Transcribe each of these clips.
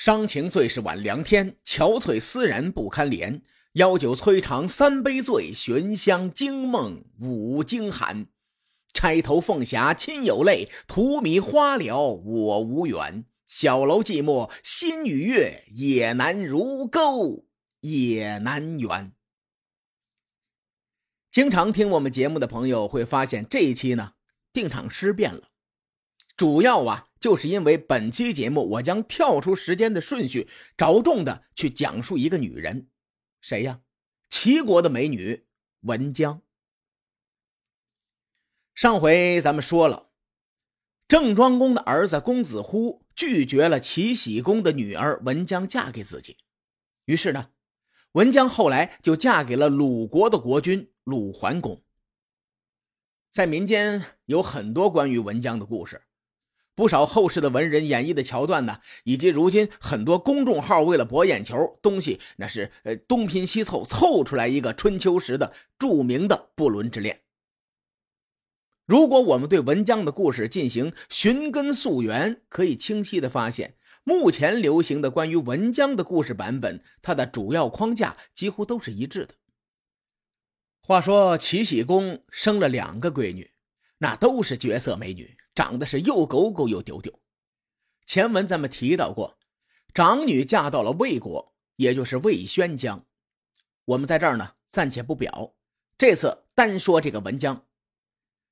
伤情最是晚凉天，憔悴思人不堪怜。邀酒摧肠三杯醉，寻香惊梦五更寒。钗头凤霞亲有泪，荼蘼花了我无缘。小楼寂寞心与月，也难如钩也难圆。经常听我们节目的朋友会发现，这一期呢定场诗变了，主要啊。就是因为本期节目，我将跳出时间的顺序，着重的去讲述一个女人，谁呀？齐国的美女文姜。上回咱们说了，郑庄公的儿子公子乎拒绝了齐僖公的女儿文姜嫁给自己，于是呢，文姜后来就嫁给了鲁国的国君鲁桓公。在民间有很多关于文姜的故事。不少后世的文人演绎的桥段呢，以及如今很多公众号为了博眼球，东西那是呃东拼西凑凑出来一个春秋时的著名的不伦之恋。如果我们对文姜的故事进行寻根溯源，可以清晰的发现，目前流行的关于文姜的故事版本，它的主要框架几乎都是一致的。话说齐僖公生了两个闺女，那都是绝色美女。长得是又狗狗又丢丢。前文咱们提到过，长女嫁到了魏国，也就是魏宣姜。我们在这儿呢暂且不表，这次单说这个文姜。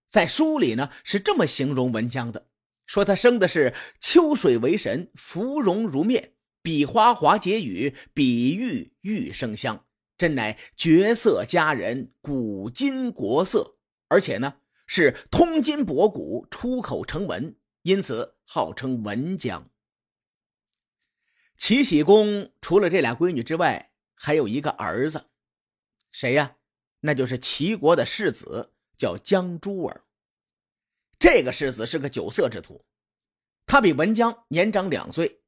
在书里呢是这么形容文姜的：说她生的是秋水为神，芙蓉如面，比花华结雨，比玉玉生香，真乃绝色佳人，古今国色。而且呢。是通今博古，出口成文，因此号称文姜。齐僖公除了这俩闺女之外，还有一个儿子，谁呀？那就是齐国的世子，叫姜朱儿。这个世子是个酒色之徒，他比文姜年长两岁，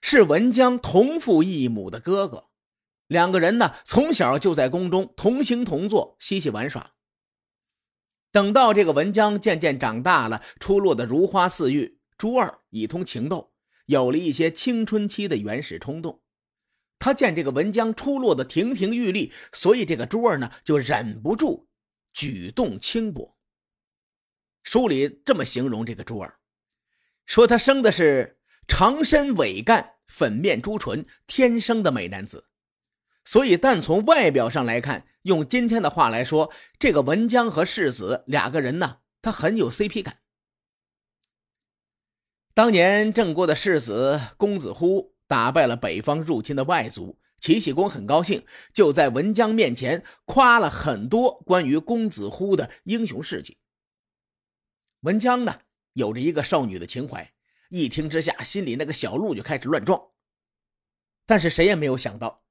是文姜同父异母的哥哥。两个人呢，从小就在宫中同行同坐，嬉戏玩耍。等到这个文姜渐渐长大了，出落的如花似玉，朱二已通情窦，有了一些青春期的原始冲动。他见这个文姜出落的亭亭玉立，所以这个朱二呢就忍不住举动轻薄。书里这么形容这个朱二，说他生的是长身伟干、粉面朱唇，天生的美男子。所以，但从外表上来看，用今天的话来说，这个文姜和世子两个人呢，他很有 CP 感。当年郑国的世子公子乎打败了北方入侵的外族，齐僖公很高兴，就在文姜面前夸了很多关于公子乎的英雄事迹。文姜呢，有着一个少女的情怀，一听之下，心里那个小鹿就开始乱撞。但是谁也没有想到。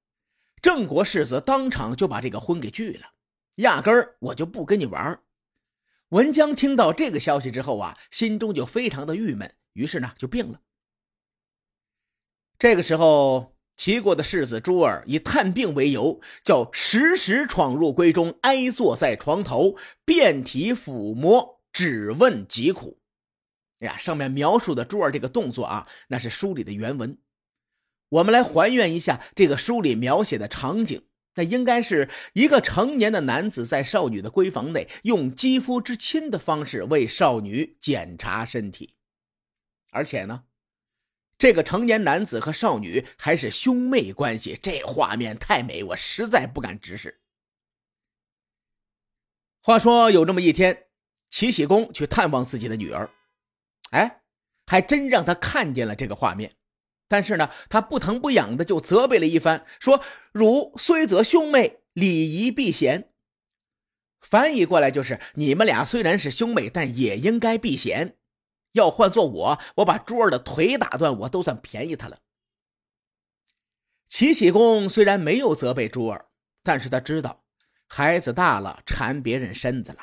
郑国世子当场就把这个婚给拒了，压根儿我就不跟你玩。文姜听到这个消息之后啊，心中就非常的郁闷，于是呢就病了。这个时候，齐国的世子朱儿以探病为由，叫时时闯入闺中，挨坐在床头，遍体抚摸，只问疾苦。哎呀，上面描述的朱儿这个动作啊，那是书里的原文。我们来还原一下这个书里描写的场景，那应该是一个成年的男子在少女的闺房内，用肌肤之亲的方式为少女检查身体，而且呢，这个成年男子和少女还是兄妹关系，这画面太美，我实在不敢直视。话说有这么一天，齐僖公去探望自己的女儿，哎，还真让他看见了这个画面。但是呢，他不疼不痒的就责备了一番，说：“汝虽则兄妹，礼仪避嫌。”翻译过来就是：你们俩虽然是兄妹，但也应该避嫌。要换做我，我把珠儿的腿打断，我都算便宜他了。齐僖公虽然没有责备珠儿，但是他知道孩子大了缠别人身子了，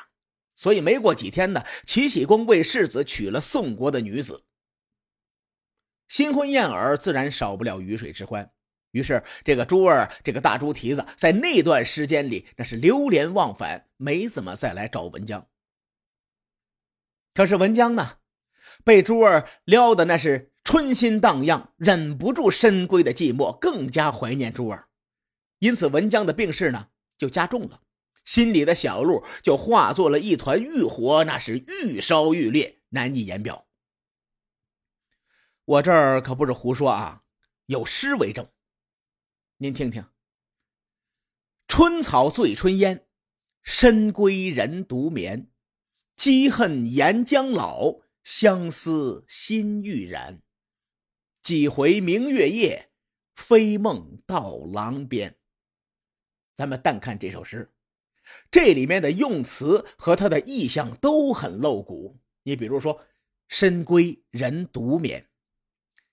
所以没过几天呢，齐僖公为世子娶了宋国的女子。新婚燕尔，自然少不了鱼水之欢。于是，这个朱儿，这个大猪蹄子，在那段时间里，那是流连忘返，没怎么再来找文姜。可是文姜呢，被朱儿撩的那是春心荡漾，忍不住深闺的寂寞，更加怀念珠儿。因此，文江的病势呢就加重了，心里的小鹿就化作了一团欲火，那是愈烧愈烈，难以言表。我这儿可不是胡说啊，有诗为证，您听听：“春草醉春烟，深闺人独眠。积恨岩浆老，相思心欲燃。几回明月夜，飞梦到廊边。”咱们淡看这首诗，这里面的用词和它的意象都很露骨。你比如说，“深闺人独眠”。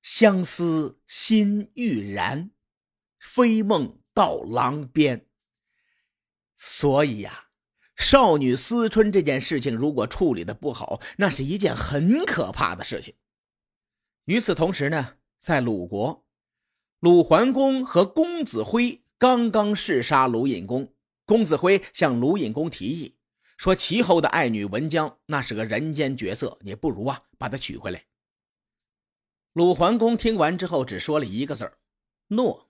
相思心欲燃，飞梦到郎边。所以呀，少女思春这件事情，如果处理的不好，那是一件很可怕的事情。与此同时呢，在鲁国，鲁桓公和公子辉刚刚弑杀鲁隐公，公子辉向鲁隐公提议说：“齐后的爱女文姜，那是个人间绝色，你不如啊，把她娶回来。”鲁桓公听完之后，只说了一个字儿：“诺。”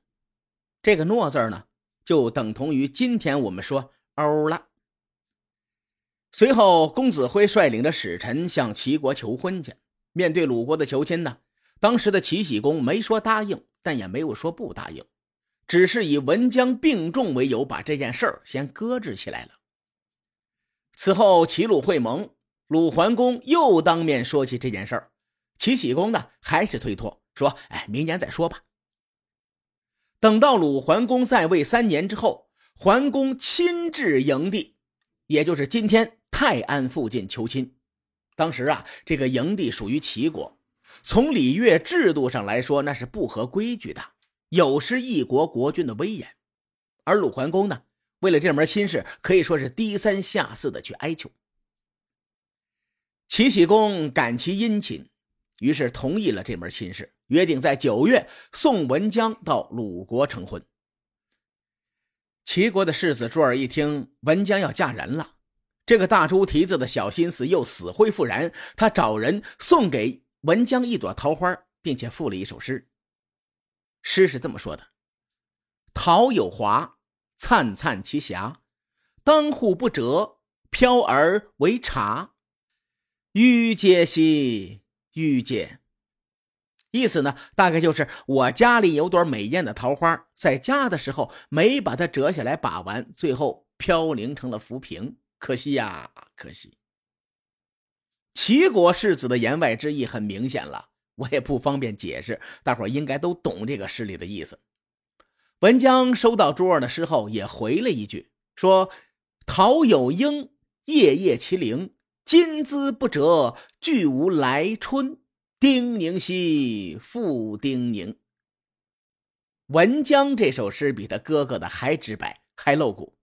这个“诺”字呢，就等同于今天我们说“欧”了。随后，公子辉率领着使臣向齐国求婚去。面对鲁国的求亲呢，当时的齐僖公没说答应，但也没有说不答应，只是以文姜病重为由，把这件事儿先搁置起来了。此后，齐鲁会盟，鲁桓公又当面说起这件事儿。齐僖公呢，还是推脱说：“哎，明年再说吧。”等到鲁桓公在位三年之后，桓公亲至营地，也就是今天泰安附近求亲。当时啊，这个营地属于齐国，从礼乐制度上来说，那是不合规矩的，有失一国国君的威严。而鲁桓公呢，为了这门亲事，可以说是低三下四的去哀求。齐僖公感其殷勤。于是同意了这门亲事，约定在九月送文姜到鲁国成婚。齐国的世子朱儿一听文姜要嫁人了，这个大猪蹄子的小心思又死灰复燃，他找人送给文姜一朵桃花，并且赋了一首诗。诗是这么说的：“桃有华，灿灿其霞，当户不折，飘而为茶。欲嗟兮。”遇见，意思呢，大概就是我家里有朵美艳的桃花，在家的时候没把它折下来把玩，最后飘零成了浮萍，可惜呀，可惜。齐国世子的言外之意很明显了，我也不方便解释，大伙应该都懂这个诗里的意思。文江收到朱儿的诗后，也回了一句，说：“桃有莺，夜夜其灵。”金姿不折，俱无来春。丁宁兮，复丁宁。文姜这首诗比他哥哥的还直白，还露骨，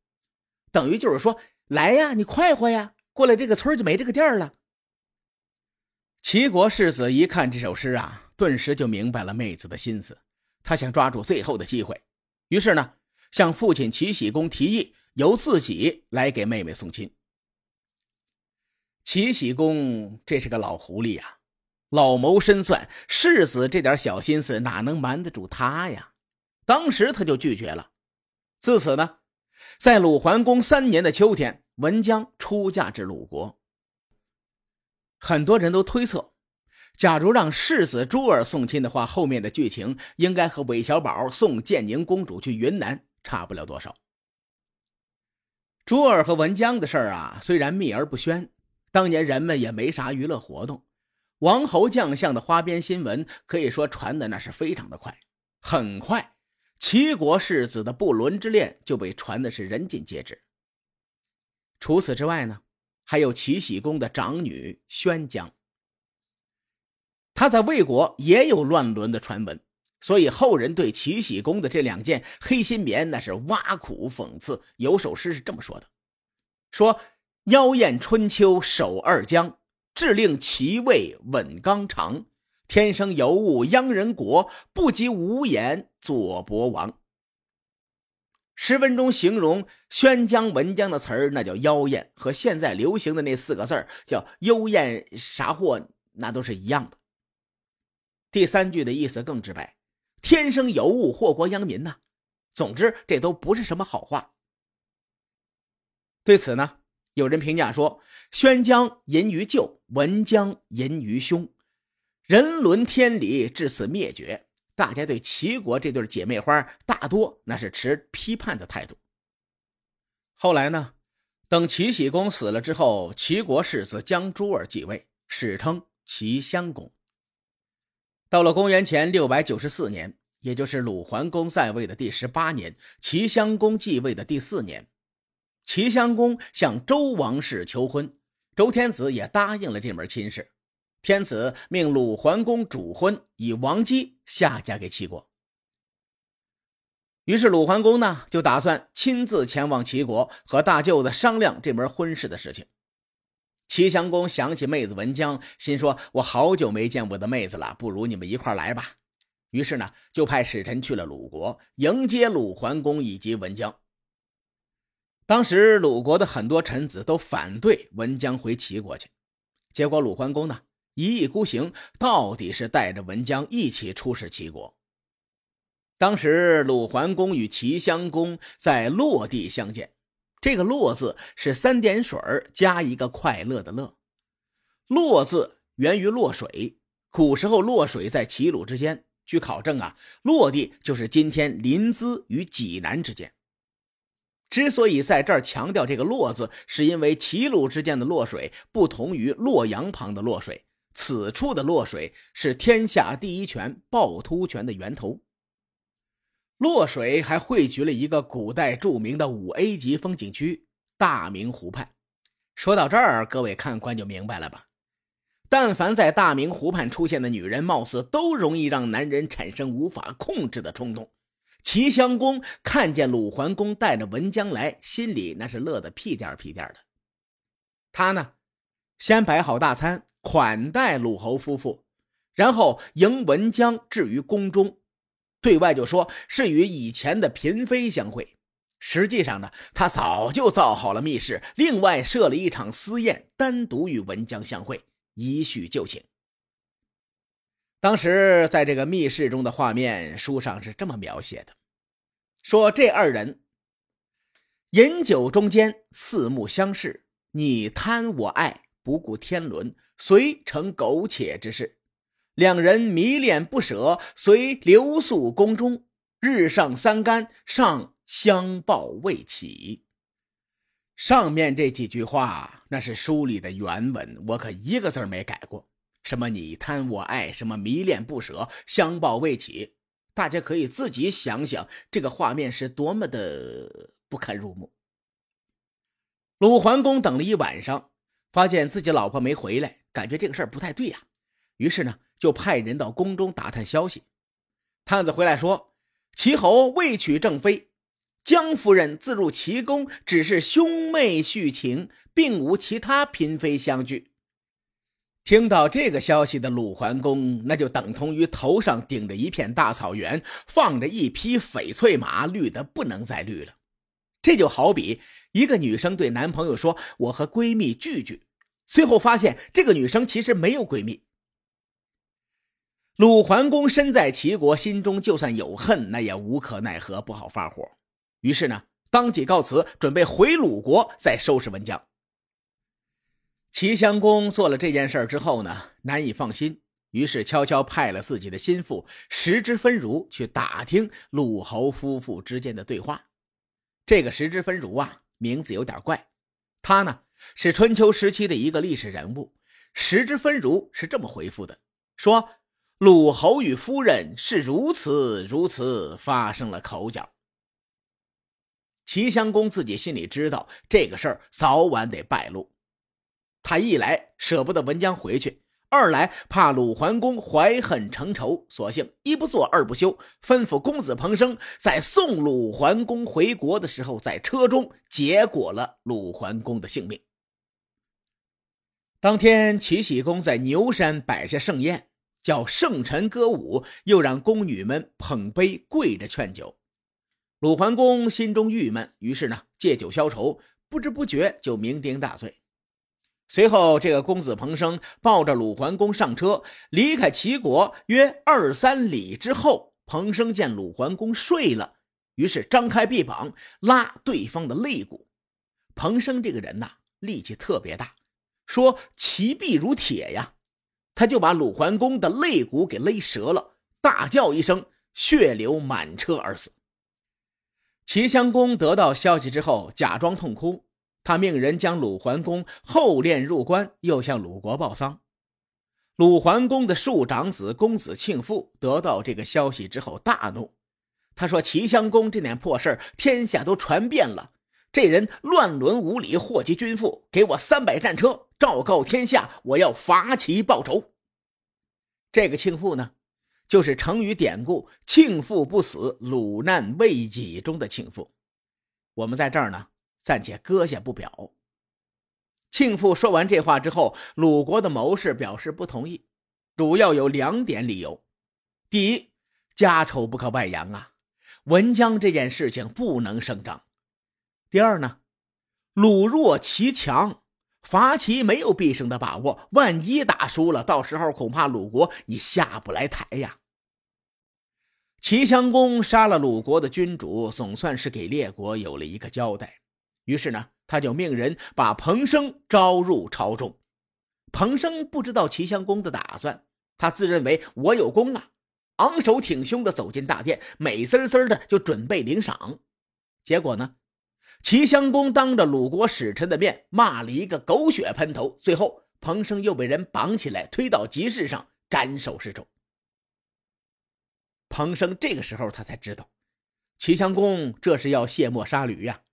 等于就是说：“来呀，你快活呀，过来这个村就没这个店了。”齐国世子一看这首诗啊，顿时就明白了妹子的心思，他想抓住最后的机会，于是呢，向父亲齐僖公提议，由自己来给妹妹送亲。齐僖公这是个老狐狸呀，老谋深算，世子这点小心思哪能瞒得住他呀？当时他就拒绝了。自此呢，在鲁桓公三年的秋天，文姜出嫁至鲁国。很多人都推测，假如让世子朱儿送亲的话，后面的剧情应该和韦小宝送建宁公主去云南差不了多少。朱儿和文姜的事儿啊，虽然秘而不宣。当年人们也没啥娱乐活动，王侯将相的花边新闻可以说传的那是非常的快。很快，齐国世子的不伦之恋就被传的是人尽皆知。除此之外呢，还有齐僖公的长女宣姜，她在魏国也有乱伦的传闻，所以后人对齐僖公的这两件黑心棉那是挖苦讽刺。有首诗是这么说的：说。妖艳春秋守二江，致令其位稳刚长。天生尤物殃人国，不及无言左伯王。诗文中形容宣江文江的词儿，那叫妖艳，和现在流行的那四个字叫幽艳啥货，那都是一样的。第三句的意思更直白：天生尤物，祸国殃民呐。总之，这都不是什么好话。对此呢，有人评价说：“宣姜淫于旧，文姜淫于凶，人伦天理至此灭绝。”大家对齐国这对姐妹花大多那是持批判的态度。后来呢，等齐僖公死了之后，齐国世子姜朱儿继位，史称齐襄公。到了公元前六百九十四年，也就是鲁桓公在位的第十八年，齐襄公继位的第四年，齐襄公向周王室求婚，周天子也答应了这门亲事。天子命鲁桓公主婚，以王姬下嫁给齐国。于是鲁桓公呢，就打算亲自前往齐国，和大舅子商量这门婚事的事情。齐襄公想起妹子文姜，心说：“我好久没见我的妹子了，不如你们一块来吧。”于是呢，就派使臣去了鲁国，迎接鲁桓公以及文姜。当时鲁国的很多臣子都反对文姜回齐国去，结果鲁桓公呢。一意孤行，到底是带着文姜一起出使齐国。当时鲁桓公与齐襄公在洛地相见，这个“洛”字是三点水加一个快乐的“乐”。洛字源于洛水，古时候洛水在齐鲁之间。据考证啊，洛地就是今天临淄与济南之间。之所以在这儿强调这个“洛”字，是因为齐鲁之间的洛水不同于洛阳旁的洛水。此处的洛水是天下第一泉趵突泉的源头。洛水还汇聚了一个古代著名的五 A 级风景区——大明湖畔。说到这儿，各位看官就明白了吧？但凡在大明湖畔出现的女人，貌似都容易让男人产生无法控制的冲动。齐襄公看见鲁桓公带着文姜来，心里那是乐得屁颠屁颠的。他呢，先摆好大餐。款待鲁侯夫妇，然后迎文姜至于宫中，对外就说是与以前的嫔妃相会。实际上呢，他早就造好了密室，另外设了一场私宴，单独与文姜相会，以叙旧情。当时在这个密室中的画面，书上是这么描写的：说这二人饮酒中间，四目相视，你贪我爱，不顾天伦。遂成苟且之事，两人迷恋不舍，遂留宿宫中。日上三竿，尚相抱未起。上面这几句话，那是书里的原文，我可一个字没改过。什么你贪我爱，什么迷恋不舍，相抱未起，大家可以自己想想，这个画面是多么的不堪入目。鲁桓公等了一晚上，发现自己老婆没回来。感觉这个事儿不太对呀，于是呢，就派人到宫中打探消息。探子回来说，齐侯未娶正妃，姜夫人自入齐宫，只是兄妹续情，并无其他嫔妃相聚。听到这个消息的鲁桓公，那就等同于头上顶着一片大草原，放着一匹翡翠马，绿的不能再绿了。这就好比一个女生对男朋友说：“我和闺蜜聚聚。”最后发现，这个女生其实没有闺蜜。鲁桓公身在齐国，心中就算有恨，那也无可奈何，不好发火。于是呢，当即告辞，准备回鲁国再收拾文姜。齐襄公做了这件事之后呢，难以放心，于是悄悄派了自己的心腹石之分如去打听鲁侯夫妇之间的对话。这个石之分如啊，名字有点怪，他呢。是春秋时期的一个历史人物，石之分如是这么回复的：说鲁侯与夫人是如此如此，发生了口角。齐襄公自己心里知道这个事儿早晚得败露，他一来舍不得文姜回去，二来怕鲁桓公怀恨成仇，索性一不做二不休，吩咐公子彭生在送鲁桓公回国的时候，在车中结果了鲁桓公的性命。当天，齐僖公在牛山摆下盛宴，叫圣臣歌舞，又让宫女们捧杯跪着劝酒。鲁桓公心中郁闷，于是呢借酒消愁，不知不觉就酩酊大醉。随后，这个公子彭生抱着鲁桓公上车，离开齐国约二三里之后，彭生见鲁桓公睡了，于是张开臂膀拉对方的肋骨。彭生这个人呐，力气特别大，说其臂如铁呀，他就把鲁桓公的肋骨给勒折了，大叫一声，血流满车而死。齐襄公得到消息之后，假装痛哭。他命人将鲁桓公后殓入关，又向鲁国报丧。鲁桓公的庶长子公子庆父得到这个消息之后大怒，他说：“齐襄公这点破事天下都传遍了。这人乱伦无礼，祸及君父。给我三百战车，昭告天下，我要伐齐报仇。”这个庆父呢，就是成语典故“庆父不死，鲁难未已”中的庆父。我们在这儿呢。暂且搁下不表。庆父说完这话之后，鲁国的谋士表示不同意，主要有两点理由：第一，家丑不可外扬啊，文姜这件事情不能声张；第二呢，鲁弱齐强，伐齐没有必胜的把握，万一打输了，到时候恐怕鲁国你下不来台呀。齐襄公杀了鲁国的君主，总算是给列国有了一个交代。于是呢，他就命人把彭生招入朝中。彭生不知道齐襄公的打算，他自认为我有功啊，昂首挺胸的走进大殿，美滋滋的就准备领赏。结果呢，齐襄公当着鲁国使臣的面骂了一个狗血喷头，最后彭生又被人绑起来推到集市上斩首示众。彭生这个时候他才知道，齐襄公这是要卸磨杀驴呀。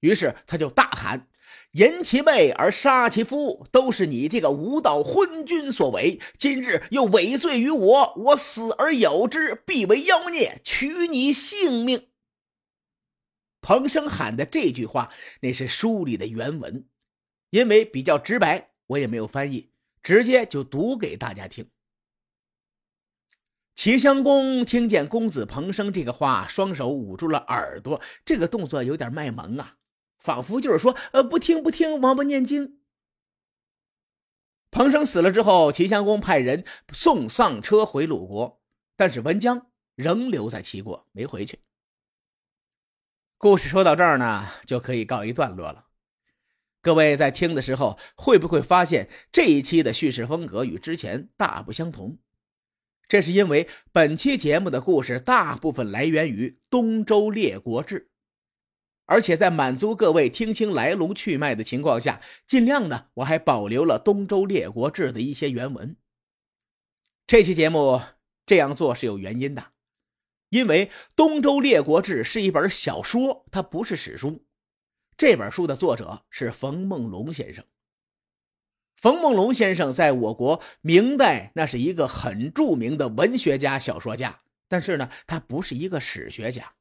于是他就大喊：“淫其妹而杀其夫，都是你这个无道昏君所为。今日又违罪于我，我死而有之，必为妖孽，取你性命。”彭生喊的这句话，那是书里的原文，因为比较直白，我也没有翻译，直接就读给大家听。齐襄公听见公子彭生这个话，双手捂住了耳朵，这个动作有点卖萌啊。仿佛就是说，呃，不听不听，王八念经。彭生死了之后，齐襄公派人送丧车回鲁国，但是文姜仍留在齐国，没回去。故事说到这儿呢，就可以告一段落了。各位在听的时候，会不会发现这一期的叙事风格与之前大不相同？这是因为本期节目的故事大部分来源于《东周列国志》。而且在满足各位听清来龙去脉的情况下，尽量呢，我还保留了《东周列国志》的一些原文。这期节目这样做是有原因的，因为《东周列国志》是一本小说，它不是史书。这本书的作者是冯梦龙先生。冯梦龙先生在我国明代那是一个很著名的文学家、小说家，但是呢，他不是一个史学家。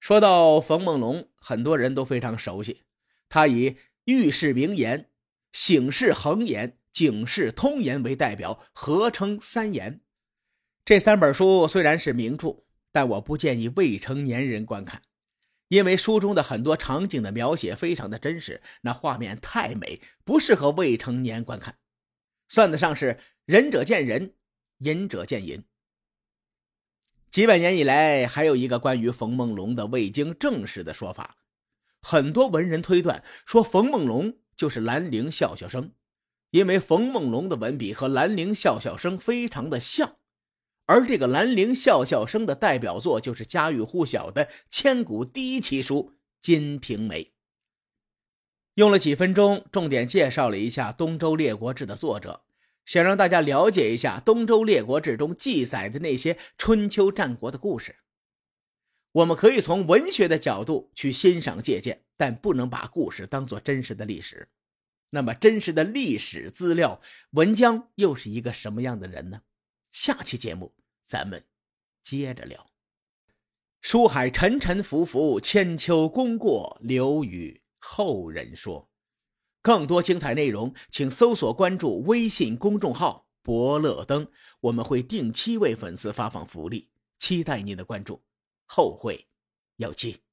说到冯梦龙，很多人都非常熟悉。他以“遇事名言”“醒世恒言”“警世通言”为代表，合称三言。这三本书虽然是名著，但我不建议未成年人观看，因为书中的很多场景的描写非常的真实，那画面太美，不适合未成年观看，算得上是仁者见仁，隐者见隐。几百年以来，还有一个关于冯梦龙的未经证实的说法。很多文人推断说，冯梦龙就是兰陵笑笑生，因为冯梦龙的文笔和兰陵笑笑生非常的像。而这个兰陵笑笑生的代表作，就是家喻户晓的千古第一奇书《金瓶梅》。用了几分钟，重点介绍了一下《东周列国志》的作者。想让大家了解一下《东周列国志》中记载的那些春秋战国的故事。我们可以从文学的角度去欣赏借鉴，但不能把故事当做真实的历史。那么，真实的历史资料，文姜又是一个什么样的人呢？下期节目咱们接着聊。书海沉沉浮浮，千秋功过留与后人说。更多精彩内容，请搜索关注微信公众号“伯乐灯”，我们会定期为粉丝发放福利，期待您的关注，后会有期。